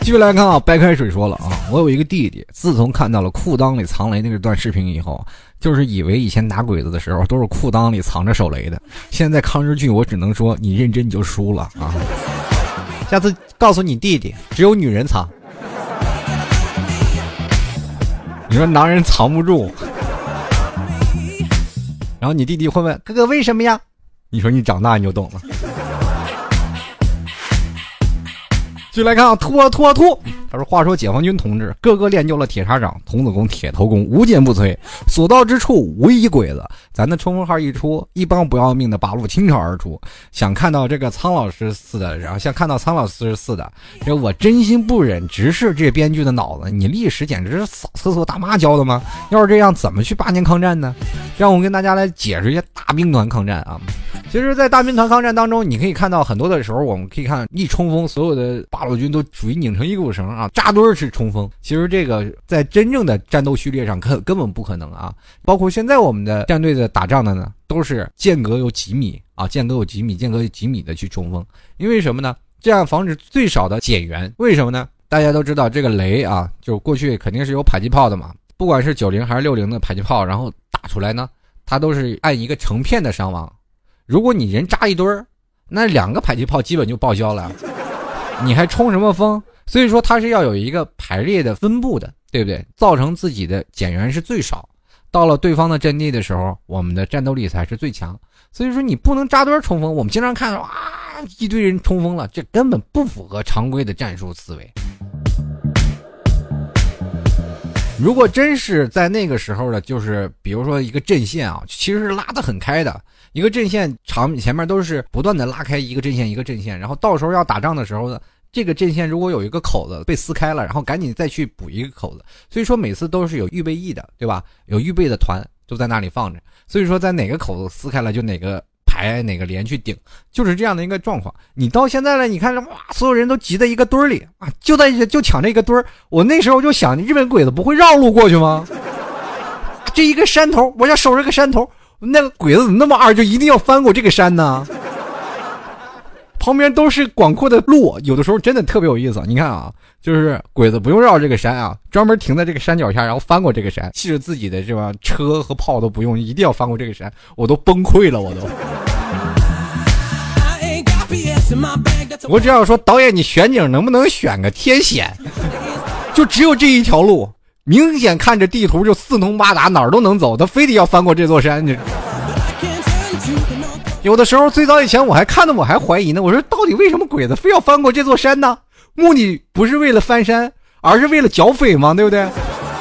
继续来看啊，白开水说了啊，我有一个弟弟，自从看到了裤裆里藏雷那段视频以后，就是以为以前打鬼子的时候都是裤裆里藏着手雷的。现在抗日剧，我只能说你认真你就输了啊！[laughs] 下次告诉你弟弟，只有女人藏。你说男人藏不住。然后你弟弟会问哥哥为什么呀？你说你长大你就懂了。[laughs] 继续来看啊，突啊突啊突！他说：“话说解放军同志个个练就了铁砂掌、童子功、铁头功，无坚不摧，所到之处无一鬼子。咱的冲锋号一出，一帮不要命的八路倾巢而出，想看到这个苍老师似的，然后像看到苍老师似的，这我真心不忍直视这编剧的脑子。你历史简直是扫厕所大妈教的吗？要是这样，怎么去八年抗战呢？让我跟大家来解释一下大兵团抗战啊。其实，在大兵团抗战当中，你可以看到很多的时候，我们可以看一冲锋，所有的八路军都属于拧成一股绳啊。”扎堆儿是冲锋，其实这个在真正的战斗序列上根根本不可能啊！包括现在我们的战队的打仗的呢，都是间隔有几米啊，间隔有几米，间隔有几米的去冲锋，因为什么呢？这样防止最少的减员。为什么呢？大家都知道这个雷啊，就过去肯定是有迫击炮的嘛，不管是九零还是六零的迫击炮，然后打出来呢，它都是按一个成片的伤亡。如果你人扎一堆儿，那两个迫击炮基本就报销了，你还冲什么锋？所以说它是要有一个排列的分布的，对不对？造成自己的减员是最少，到了对方的阵地的时候，我们的战斗力才是最强。所以说你不能扎堆冲锋。我们经常看到哇，一堆人冲锋了，这根本不符合常规的战术思维。如果真是在那个时候的，就是比如说一个阵线啊，其实是拉得很开的，一个阵线长前面都是不断的拉开一个阵线一个阵线，然后到时候要打仗的时候呢，这个阵线如果有一个口子被撕开了，然后赶紧再去补一个口子，所以说每次都是有预备役的，对吧？有预备的团都在那里放着，所以说在哪个口子撕开了就哪个。排哪个连去顶，就是这样的一个状况。你到现在了，你看，哇，所有人都挤在一个堆儿里啊，就在就抢这一个堆儿。我那时候就想，日本鬼子不会绕路过去吗？[laughs] 这一个山头，我要守着个山头，那个鬼子怎么那么二，就一定要翻过这个山呢？旁边都是广阔的路，有的时候真的特别有意思。你看啊，就是鬼子不用绕这个山啊，专门停在这个山脚下，然后翻过这个山，骑着自己的这帮车和炮都不用，一定要翻过这个山，我都崩溃了，我都。我只要说导演，你选景能不能选个天险？就只有这一条路，明显看着地图就四通八达，哪儿都能走，他非得要翻过这座山去。有的时候，最早以前我还看的，我还怀疑呢。我说，到底为什么鬼子非要翻过这座山呢？目的不是为了翻山，而是为了剿匪吗？对不对？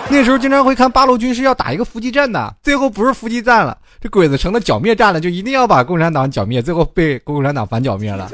那时候经常会看八路军是要打一个伏击战的，最后不是伏击战了，这鬼子成了剿灭战了，就一定要把共产党剿灭，最后被共产党反剿灭了。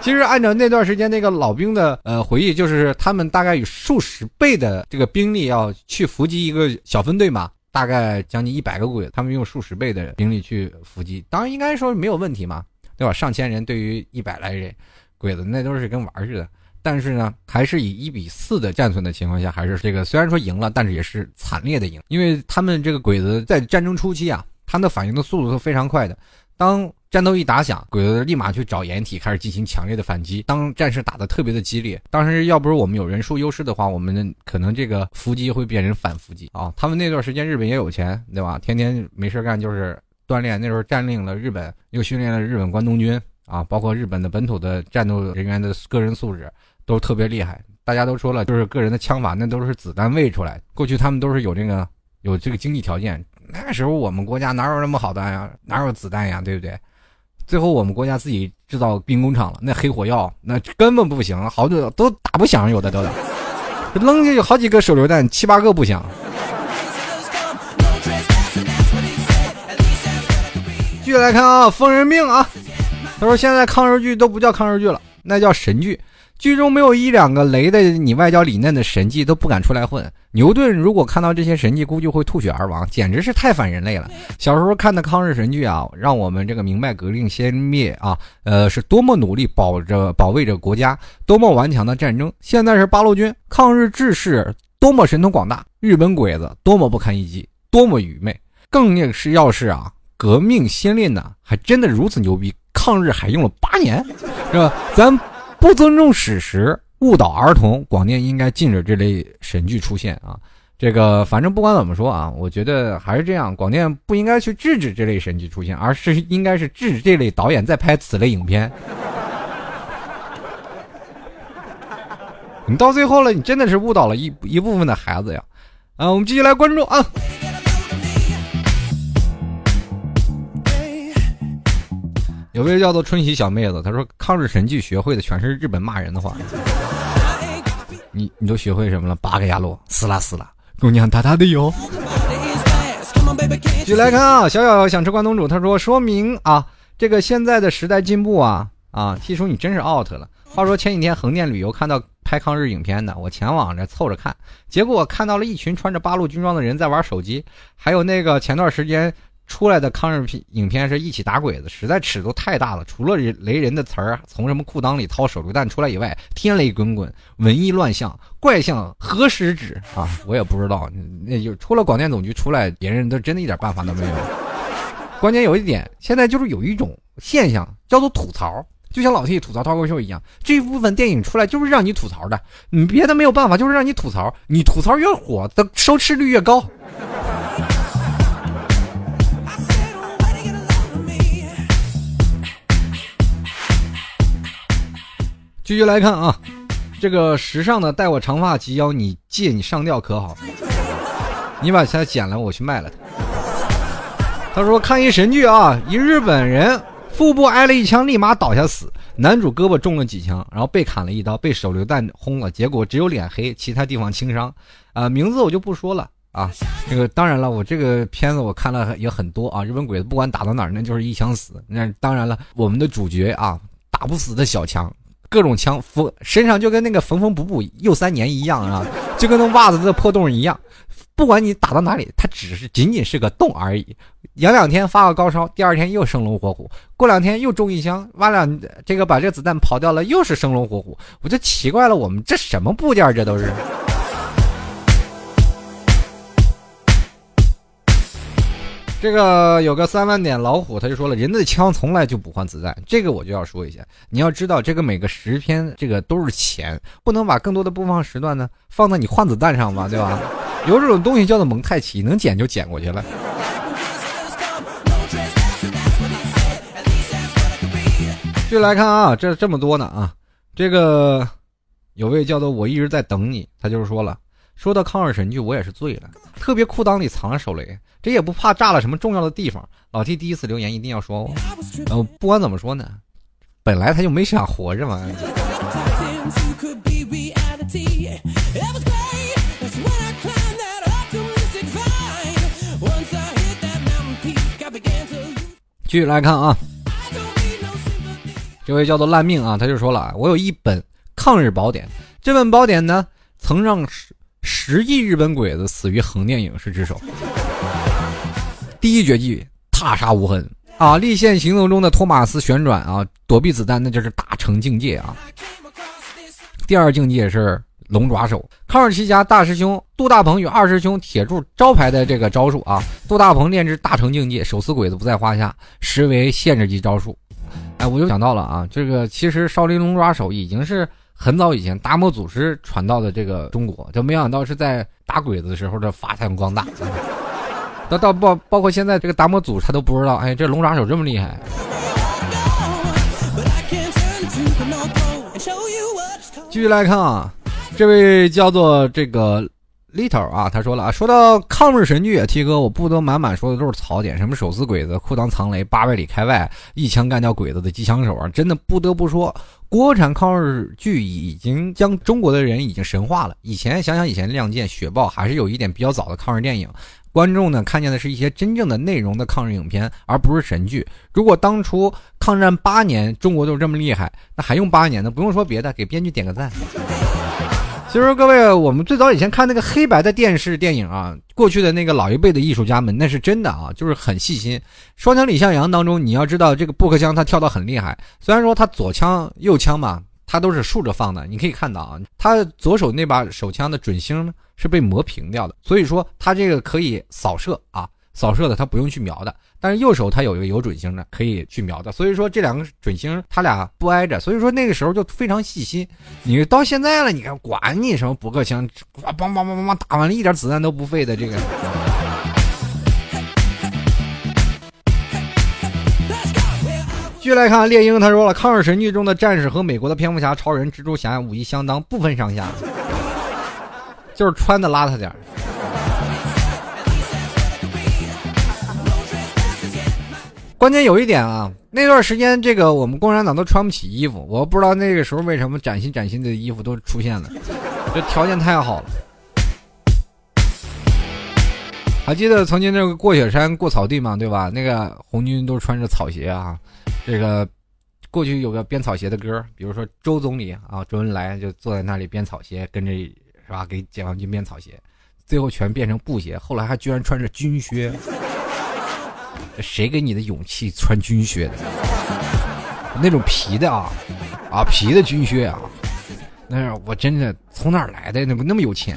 其实按照那段时间那个老兵的呃回忆，就是他们大概有数十倍的这个兵力要去伏击一个小分队嘛。大概将近一百个鬼子，他们用数十倍的兵力去伏击，当然应该说没有问题嘛，对吧？上千人对于一百来人，鬼子那都是跟玩似的。但是呢，还是以一比四的战损的情况下，还是这个虽然说赢了，但是也是惨烈的赢，因为他们这个鬼子在战争初期啊，他们的反应的速度是非常快的，当。战斗一打响，鬼子立马去找掩体，开始进行强烈的反击。当战士打得特别的激烈，当时要不是我们有人数优势的话，我们可能这个伏击会变成反伏击啊。他们那段时间日本也有钱，对吧？天天没事干就是锻炼。那时候占领了日本，又训练了日本关东军啊，包括日本的本土的战斗人员的个人素质都特别厉害。大家都说了，就是个人的枪法那都是子弹喂出来。过去他们都是有这个有这个经济条件，那时候我们国家哪有那么好的呀？哪有子弹呀？对不对？最后，我们国家自己制造兵工厂了，那黑火药那根本不行，好多都打不响，有的都，扔下去好几个手榴弹，七八个不响。继续来看啊，疯人病啊，他说现在抗日剧都不叫抗日剧了，那叫神剧。剧中没有一两个雷的你外焦里嫩的神迹都不敢出来混。牛顿如果看到这些神迹，估计会吐血而亡，简直是太反人类了。小时候看的抗日神剧啊，让我们这个明白革命先烈啊，呃，是多么努力保着保卫着国家，多么顽强的战争。现在是八路军抗日志士多么神通广大，日本鬼子多么不堪一击，多么愚昧。更是要是啊，革命先烈呢，还真的如此牛逼，抗日还用了八年，是吧？咱。不尊重史实，误导儿童，广电应该禁止这类神剧出现啊！这个反正不管怎么说啊，我觉得还是这样，广电不应该去制止这类神剧出现，而是应该是制止这类导演再拍此类影片。你到最后了，你真的是误导了一一部分的孩子呀！啊，我们继续来关注啊。有位叫做春喜小妹子，她说抗日神剧学会的全是日本骂人的话。你你都学会什么了？八个牙路，撕拉撕拉，姑娘大大的哟。继续来看啊，小小想吃关东煮，他说说明啊，这个现在的时代进步啊啊，T 叔你真是 out 了。话说前几天横店旅游看到拍抗日影片的，我前往着凑着看，结果我看到了一群穿着八路军装的人在玩手机，还有那个前段时间。出来的抗日片影片是一起打鬼子，实在尺度太大了。除了雷人的词儿从什么裤裆里掏手榴弹出来以外，天雷滚滚，文艺乱象，怪象何时止啊？我也不知道，那就除了广电总局出来，别人都真的一点办法都没有。关键有一点，现在就是有一种现象叫做吐槽，就像老 T 吐槽脱口秀一样，这一部分电影出来就是让你吐槽的，你别的没有办法，就是让你吐槽，你吐槽越火，的收视率越高。继续来看啊，这个时尚的带我长发及腰，你借你上吊可好？你把它剪了，我去卖了它。他说看一神剧啊，一日本人腹部挨了一枪，立马倒下死，男主胳膊中了几枪，然后被砍了一刀，被手榴弹轰了，结果只有脸黑，其他地方轻伤。啊，名字我就不说了啊。这个当然了，我这个片子我看了也很多啊。日本鬼子不管打到哪儿，那就是一枪死。那当然了，我们的主角啊，打不死的小强。各种枪缝身上就跟那个缝缝补补又三年一样啊，[laughs] 就跟那袜子的破洞一样。不管你打到哪里，它只是仅仅是个洞而已。养两天发个高烧，第二天又生龙活虎。过两天又中一枪，挖两这个把这子弹跑掉了，又是生龙活虎。我就奇怪了，我们这什么部件？这都是。这个有个三万点老虎，他就说了，人的枪从来就不换子弹，这个我就要说一下。你要知道，这个每个十篇，这个都是钱，不能把更多的播放时段呢放在你换子弹上吧，对吧？[laughs] 有这种东西叫做蒙太奇，能捡就捡过去了。继续来看啊，这这么多呢啊，这个有位叫做我一直在等你，他就是说了，说到抗日神剧，我也是醉了，特别裤裆里藏了手雷。这也不怕炸了什么重要的地方。老 T 第一次留言一定要说哦。呃，不管怎么说呢，本来他就没想活着嘛。继续来看啊，这位叫做烂命啊，他就说了，我有一本抗日宝典，这本宝典呢，曾让十十亿日本鬼子死于横店影视之手。第一绝技踏杀无痕啊！立线行动中的托马斯旋转啊，躲避子弹那就是大成境界啊。第二境界是龙爪手，抗日奇侠大师兄杜大鹏与二师兄铁柱招牌的这个招数啊。杜大鹏练至大成境界，手撕鬼子不在话下，实为限制级招数。哎，我就想到了啊，这个其实少林龙爪手已经是很早以前达摩祖师传到的这个中国，就没想到是在打鬼子的时候的发扬光大。到到包包括现在这个达摩祖他都不知道，哎，这龙爪手这么厉害。继续来看啊，这位叫做这个 little 啊，他说了啊，说到抗日神剧，T 哥我不得满满说的都是槽点，什么手撕鬼子、裤裆藏雷、八百里开外、一枪干掉鬼子的机枪手啊，真的不得不说，国产抗日剧已经将中国的人已经神化了。以前想想以前《亮剑》《雪豹》还是有一点比较早的抗日电影。观众呢看见的是一些真正的内容的抗日影片，而不是神剧。如果当初抗战八年中国就这么厉害，那还用八年呢？不用说别的，给编剧点个赞。[laughs] 其实各位，我们最早以前看那个黑白的电视电影啊，过去的那个老一辈的艺术家们，那是真的啊，就是很细心。双枪李向阳当中，你要知道这个步克枪他跳得很厉害，虽然说他左枪右枪嘛，他都是竖着放的，你可以看到啊，他左手那把手枪的准星呢。是被磨平掉的，所以说它这个可以扫射啊，扫射的它不用去瞄的。但是右手它有一个有准星的，可以去瞄的。所以说这两个准星它俩不挨着，所以说那个时候就非常细心。你到现在了，你看管你什么驳壳枪，梆梆梆梆梆打完了，一点子弹都不费的这个。[laughs] 继续来看猎鹰，他说了，抗日神剧中的战士和美国的蝙蝠侠、超人、蜘蛛侠武艺相当，不分上下。就是穿的邋遢点关键有一点啊，那段时间这个我们共产党都穿不起衣服，我不知道那个时候为什么崭新崭新的衣服都出现了，这条件太好了。还记得曾经那个过雪山过草地嘛，对吧？那个红军都穿着草鞋啊，这个过去有个编草鞋的歌，比如说周总理啊，周恩来就坐在那里编草鞋，跟着。是吧？给解放军编草鞋，最后全变成布鞋。后来还居然穿着军靴，谁给你的勇气穿军靴的？那种皮的啊，啊皮的军靴啊，那是我真的从哪儿来的？那么那么有钱？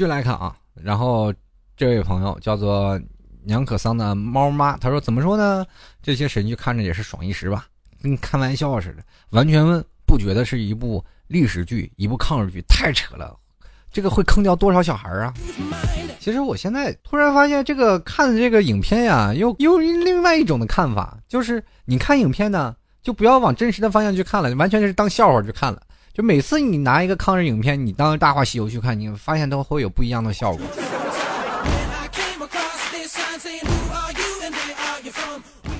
续来看啊，然后这位朋友叫做。娘可桑的猫妈，他说：“怎么说呢？这些神剧看着也是爽一时吧，跟开玩笑似的，完全不觉得是一部历史剧，一部抗日剧，太扯了。这个会坑掉多少小孩啊？其实我现在突然发现，这个看这个影片呀，又又另外一种的看法，就是你看影片呢，就不要往真实的方向去看了，完全就是当笑话去看了。就每次你拿一个抗日影片，你当《大话西游》去看，你发现都会有不一样的效果。”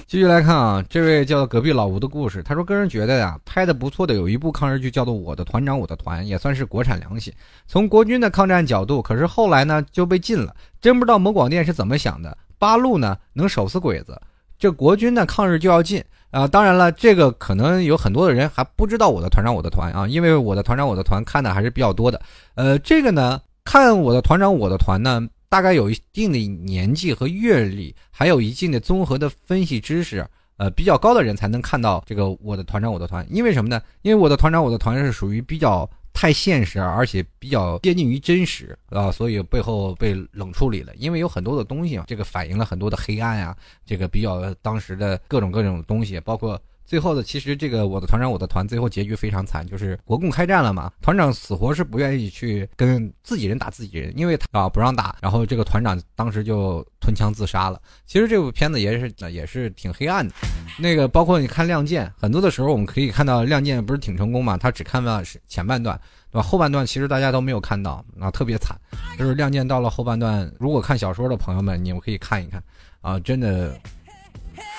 继续来看啊，这位叫隔壁老吴的故事，他说个人觉得呀，拍的不错的有一部抗日剧叫做《我的团长我的团》，也算是国产良心。从国军的抗战角度，可是后来呢就被禁了，真不知道某广电是怎么想的。八路呢能手撕鬼子，这国军的抗日就要禁啊！当然了，这个可能有很多的人还不知道我的团长我的团啊，因为我的团长我的团看的还是比较多的。呃，这个呢，看我的团长我的团呢，大概有一定的年纪和阅历，还有一定的综合的分析知识，呃，比较高的人才能看到这个我的团长我的团。因为什么呢？因为我的团长我的团是属于比较。太现实，而且比较接近于真实啊，所以背后被冷处理了。因为有很多的东西啊，这个反映了很多的黑暗啊，这个比较当时的各种各种东西，包括。最后的，其实这个我的团长我的团最后结局非常惨，就是国共开战了嘛，团长死活是不愿意去跟自己人打自己人，因为他啊不让打，然后这个团长当时就吞枪自杀了。其实这部片子也是也是挺黑暗的，那个包括你看《亮剑》，很多的时候我们可以看到《亮剑》不是挺成功嘛，他只看到是前半段，对吧？后半段其实大家都没有看到，啊特别惨。就是《亮剑》到了后半段，如果看小说的朋友们，你们可以看一看，啊真的，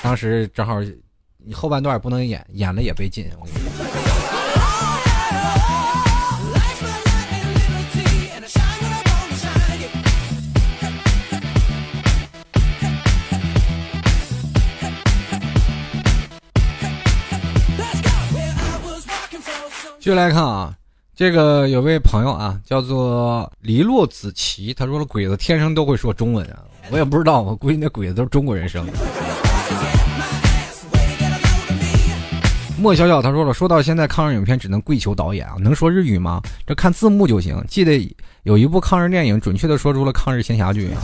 当时正好。你后半段不能演，演了也被禁。我给你继续来看啊，这个有位朋友啊，叫做黎洛子琪，他说了：“鬼子天生都会说中文啊。”我也不知道，我估计那鬼子都是中国人生的。莫小小他说了，说到现在抗日影片只能跪求导演啊，能说日语吗？这看字幕就行。记得有一部抗日电影，准确的说出了抗日仙侠剧啊，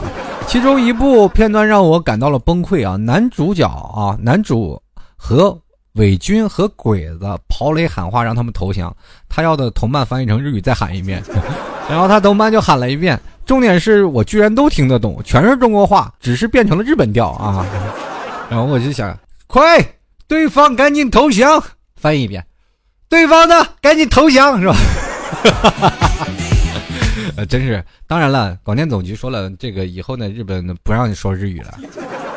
其中一部片段让我感到了崩溃啊。男主角啊，男主和伪军和鬼子跑雷喊话，让他们投降。他要的同伴翻译成日语再喊一遍，[laughs] 然后他同伴就喊了一遍。重点是我居然都听得懂，全是中国话，只是变成了日本调啊。然后我就想，快！对方赶紧投降，翻译一遍。对方呢，赶紧投降，是吧？[laughs] 呃，真是。当然了，广电总局说了，这个以后呢，日本不让你说日语了。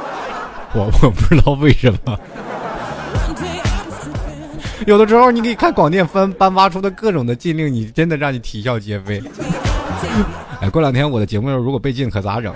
[laughs] 我 [laughs] 我不知道为什么。有的时候你可以看广电颁颁发出的各种的禁令，你真的让你啼笑皆非。哎，过两天我的节目如果被禁，可咋整？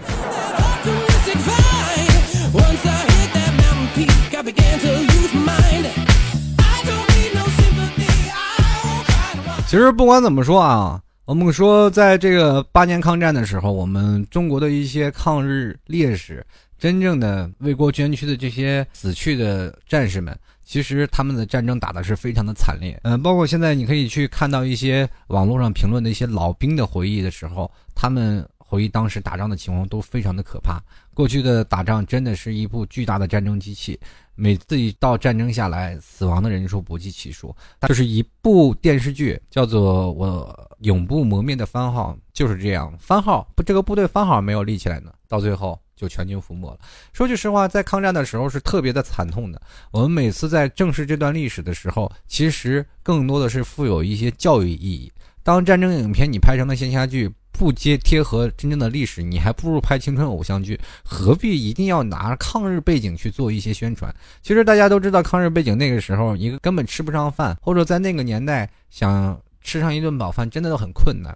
其实不管怎么说啊，我们说在这个八年抗战的时候，我们中国的一些抗日烈士，真正的为国捐躯的这些死去的战士们，其实他们的战争打的是非常的惨烈。嗯，包括现在你可以去看到一些网络上评论的一些老兵的回忆的时候，他们回忆当时打仗的情况都非常的可怕。过去的打仗真的是一部巨大的战争机器。每次一到战争下来，死亡的人数不计其数。就是一部电视剧，叫做《我永不磨灭的番号》，就是这样。番号不，这个部队番号没有立起来呢，到最后就全军覆没了。说句实话，在抗战的时候是特别的惨痛的。我们每次在正视这段历史的时候，其实更多的是富有一些教育意义。当战争影片你拍成了仙侠剧。不接贴合真正的历史，你还不如拍青春偶像剧，何必一定要拿抗日背景去做一些宣传？其实大家都知道，抗日背景那个时候，一个根本吃不上饭，或者在那个年代想吃上一顿饱饭，真的都很困难。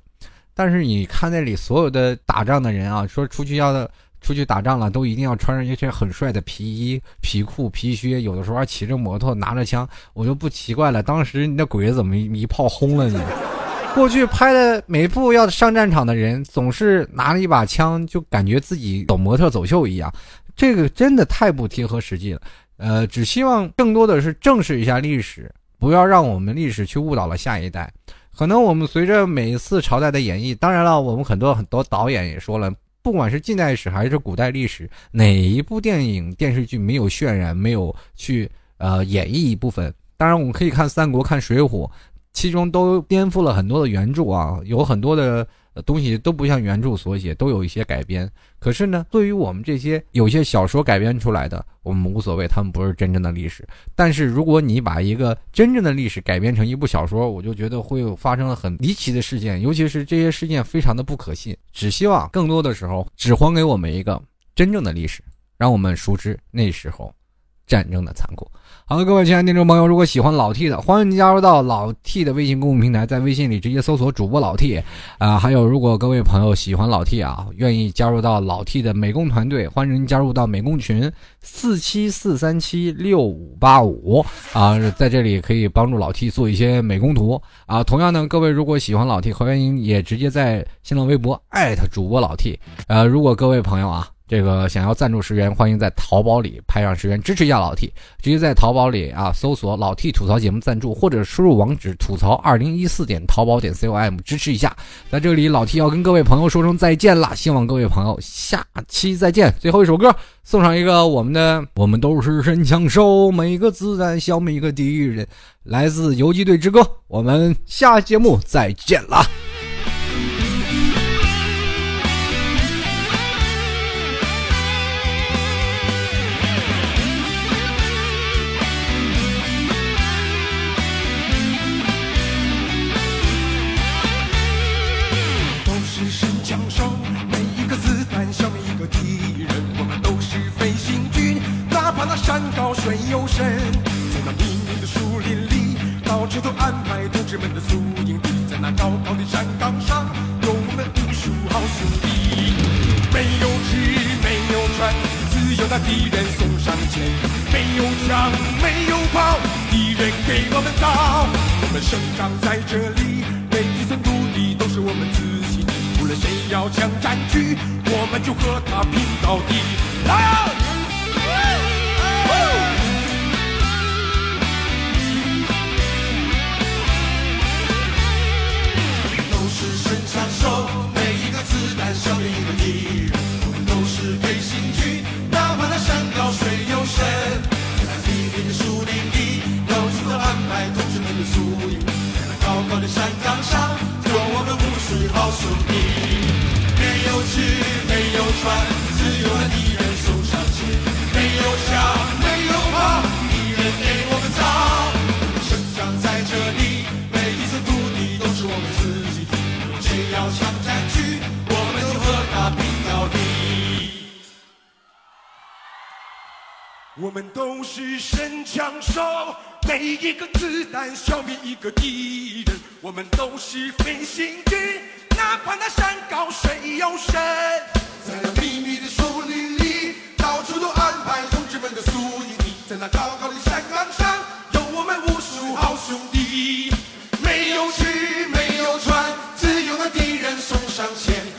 但是你看那里所有的打仗的人啊，说出去要出去打仗了，都一定要穿上一身很帅的皮衣、皮裤、皮靴，有的时候还骑着摩托，拿着枪，我就不奇怪了。当时那鬼子怎么一炮轰了你？过去拍的每部要上战场的人，总是拿了一把枪，就感觉自己走模特走秀一样，这个真的太不贴合实际了。呃，只希望更多的是正视一下历史，不要让我们历史去误导了下一代。可能我们随着每一次朝代的演绎，当然了，我们很多很多导演也说了，不管是近代史还是古代历史，哪一部电影电视剧没有渲染，没有去呃演绎一部分？当然，我们可以看三国，看水浒。其中都颠覆了很多的原著啊，有很多的东西都不像原著所写，都有一些改编。可是呢，对于我们这些有些小说改编出来的，我们无所谓，他们不是真正的历史。但是如果你把一个真正的历史改编成一部小说，我就觉得会发生了很离奇的事件，尤其是这些事件非常的不可信。只希望更多的时候只还给我们一个真正的历史，让我们熟知那时候战争的残酷。好的，各位亲爱的听众朋友，如果喜欢老 T 的，欢迎您加入到老 T 的微信公众平台，在微信里直接搜索主播老 T 啊。还有，如果各位朋友喜欢老 T 啊，愿意加入到老 T 的美工团队，欢迎您加入到美工群四七四三七六五八五啊，在这里可以帮助老 T 做一些美工图啊。同样呢，各位如果喜欢老 T，欢迎也直接在新浪微博艾特主播老 T。呃，如果各位朋友啊。这个想要赞助十元，欢迎在淘宝里拍上十元支持一下老 T，直接在淘宝里啊搜索“老 T 吐槽节目赞助”或者输入网址“吐槽二零一四点淘宝点 com” 支持一下。在这里，老 T 要跟各位朋友说声再见了，希望各位朋友下期再见。最后一首歌，送上一个我们的，我们都是神枪手，每个子弹消灭一个敌人，来自游击队之歌。我们下节目再见了。那敌人送上前。没有枪，没有炮，敌人给我们造。我们生长在这里，每一寸土地都是我们自己的。无论谁要抢占据，我们就和他拼到底。来！消灭一个敌船，只有那敌人送上前，没有枪，没有炮，敌人给我们造。生长在这里，每一寸土地都是我们自己的，谁要抢占据？我们都是神枪手，每一个子弹消灭一个敌人。我们都是飞行军，哪怕那山高水又深，在那密密的树林里到处都安排同志们的宿营地在那高高的山岗上有我们无数好兄弟。没有吃没有穿自有那敌人送上前。